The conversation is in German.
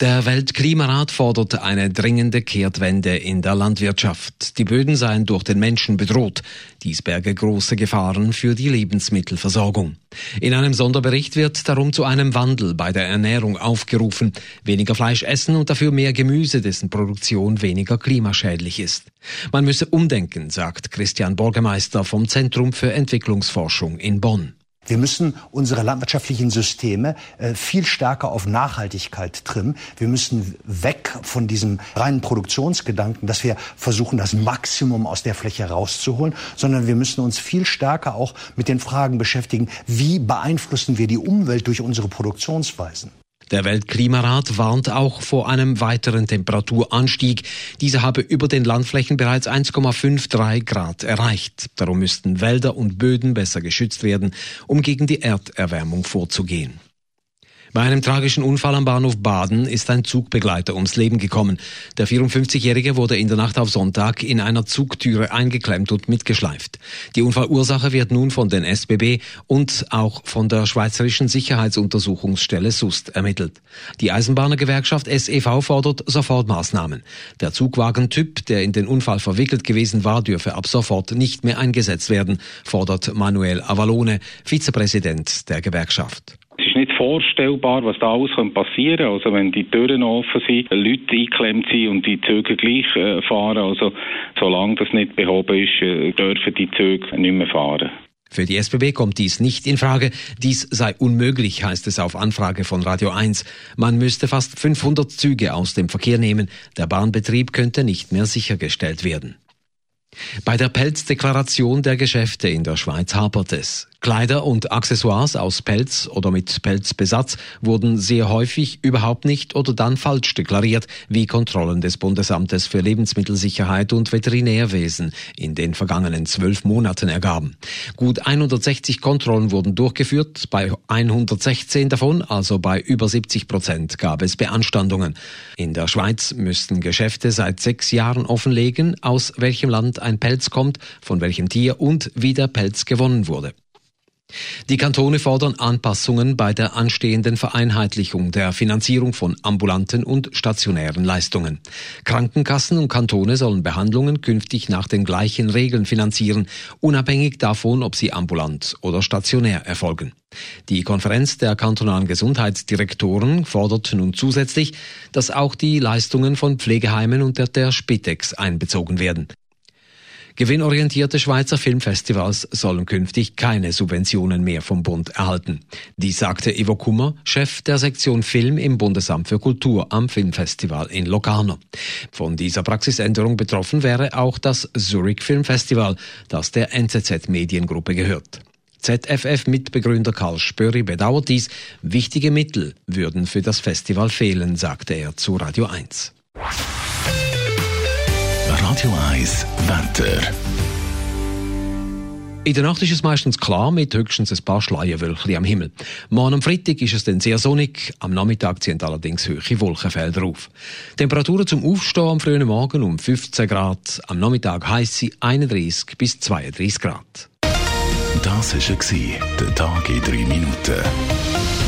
Der Weltklimarat fordert eine dringende Kehrtwende in der Landwirtschaft. Die Böden seien durch den Menschen bedroht. Dies berge große Gefahren für die Lebensmittelversorgung. In einem Sonderbericht wird darum zu einem Wandel bei der Ernährung aufgerufen. Weniger Fleisch essen und dafür mehr Gemüse, dessen Produktion weniger klimaschädlich ist. Man müsse umdenken, sagt Christian Borgemeister vom Zentrum für Entwicklungsforschung in Bonn. Wir müssen unsere landwirtschaftlichen Systeme äh, viel stärker auf Nachhaltigkeit trimmen. Wir müssen weg von diesem reinen Produktionsgedanken, dass wir versuchen, das Maximum aus der Fläche rauszuholen, sondern wir müssen uns viel stärker auch mit den Fragen beschäftigen, wie beeinflussen wir die Umwelt durch unsere Produktionsweisen. Der Weltklimarat warnt auch vor einem weiteren Temperaturanstieg. Dieser habe über den Landflächen bereits 1,53 Grad erreicht. Darum müssten Wälder und Böden besser geschützt werden, um gegen die Erderwärmung vorzugehen. Bei einem tragischen Unfall am Bahnhof Baden ist ein Zugbegleiter ums Leben gekommen. Der 54-Jährige wurde in der Nacht auf Sonntag in einer Zugtüre eingeklemmt und mitgeschleift. Die Unfallursache wird nun von den SBB und auch von der Schweizerischen Sicherheitsuntersuchungsstelle SUST ermittelt. Die Eisenbahnergewerkschaft SEV fordert Sofortmaßnahmen. Der Zugwagentyp, der in den Unfall verwickelt gewesen war, dürfe ab sofort nicht mehr eingesetzt werden, fordert Manuel Avalone, Vizepräsident der Gewerkschaft nicht vorstellbar, was da alles passieren kann. Also wenn die Türen offen sind, Leute eingeklemmt sind und die Züge gleich äh, fahren, also solange das nicht behoben ist, äh, dürfen die Züge nicht mehr fahren. Für die SBB kommt dies nicht in Frage. Dies sei unmöglich, heißt es auf Anfrage von Radio 1. Man müsste fast 500 Züge aus dem Verkehr nehmen. Der Bahnbetrieb könnte nicht mehr sichergestellt werden. Bei der Pelzdeklaration der Geschäfte in der Schweiz hapert es. Kleider und Accessoires aus Pelz oder mit Pelzbesatz wurden sehr häufig überhaupt nicht oder dann falsch deklariert, wie Kontrollen des Bundesamtes für Lebensmittelsicherheit und Veterinärwesen in den vergangenen zwölf Monaten ergaben. Gut 160 Kontrollen wurden durchgeführt, bei 116 davon, also bei über 70 Prozent, gab es Beanstandungen. In der Schweiz müssten Geschäfte seit sechs Jahren offenlegen, aus welchem Land ein Pelz kommt, von welchem Tier und wie der Pelz gewonnen wurde. Die Kantone fordern Anpassungen bei der anstehenden Vereinheitlichung der Finanzierung von ambulanten und stationären Leistungen. Krankenkassen und Kantone sollen Behandlungen künftig nach den gleichen Regeln finanzieren, unabhängig davon, ob sie ambulant oder stationär erfolgen. Die Konferenz der kantonalen Gesundheitsdirektoren fordert nun zusätzlich, dass auch die Leistungen von Pflegeheimen und der, Spitex einbezogen werden. Gewinnorientierte Schweizer Filmfestivals sollen künftig keine Subventionen mehr vom Bund erhalten. Dies sagte Ivo Kummer, Chef der Sektion Film im Bundesamt für Kultur am Filmfestival in Locarno. Von dieser Praxisänderung betroffen wäre auch das Zurich Filmfestival, das der NZZ Mediengruppe gehört. ZFF-Mitbegründer Karl Spöri bedauert dies. Wichtige Mittel würden für das Festival fehlen, sagte er zu Radio 1. Radio 1 Wetter. In der Nacht ist es meistens klar, mit höchstens ein paar Schleierwölkchen am Himmel. Morgen am Freitag ist es dann sehr sonnig, am Nachmittag ziehen allerdings hohe Wolkenfelder auf. Temperaturen zum Aufstehen am frühen Morgen um 15 Grad, am Nachmittag heiße 31 bis 32 Grad. Das war der Tag in drei Minuten.